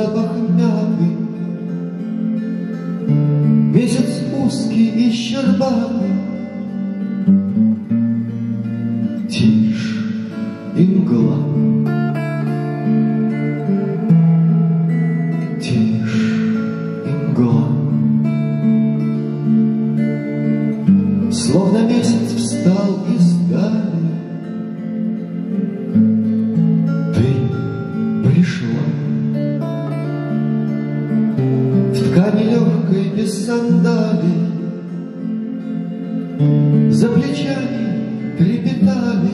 запах мяты. Месяц узкий и щербатый, Тишь и мгла. Тишь и мгла. Словно месяц встал из дали, ткани легкой без сандалий. За плечами трепетали.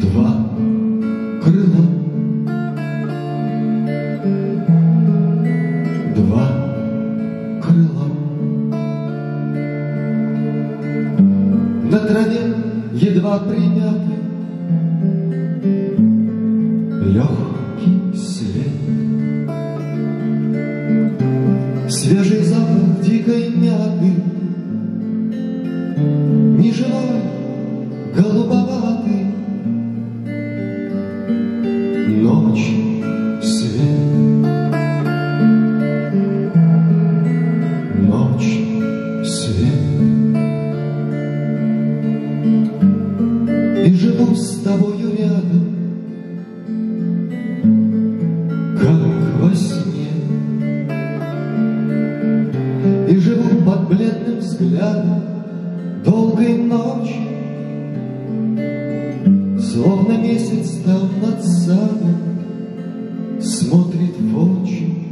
Два крыла. Два крыла. На траве едва примятый Легкий Свежий запах дикой мяты. Неживой, голубоватый. Ночь, свет. Ночь, свет. И живу с тобою рядом Бледным взглядом долгой ночи, Словно месяц там над садом смотрит в очи.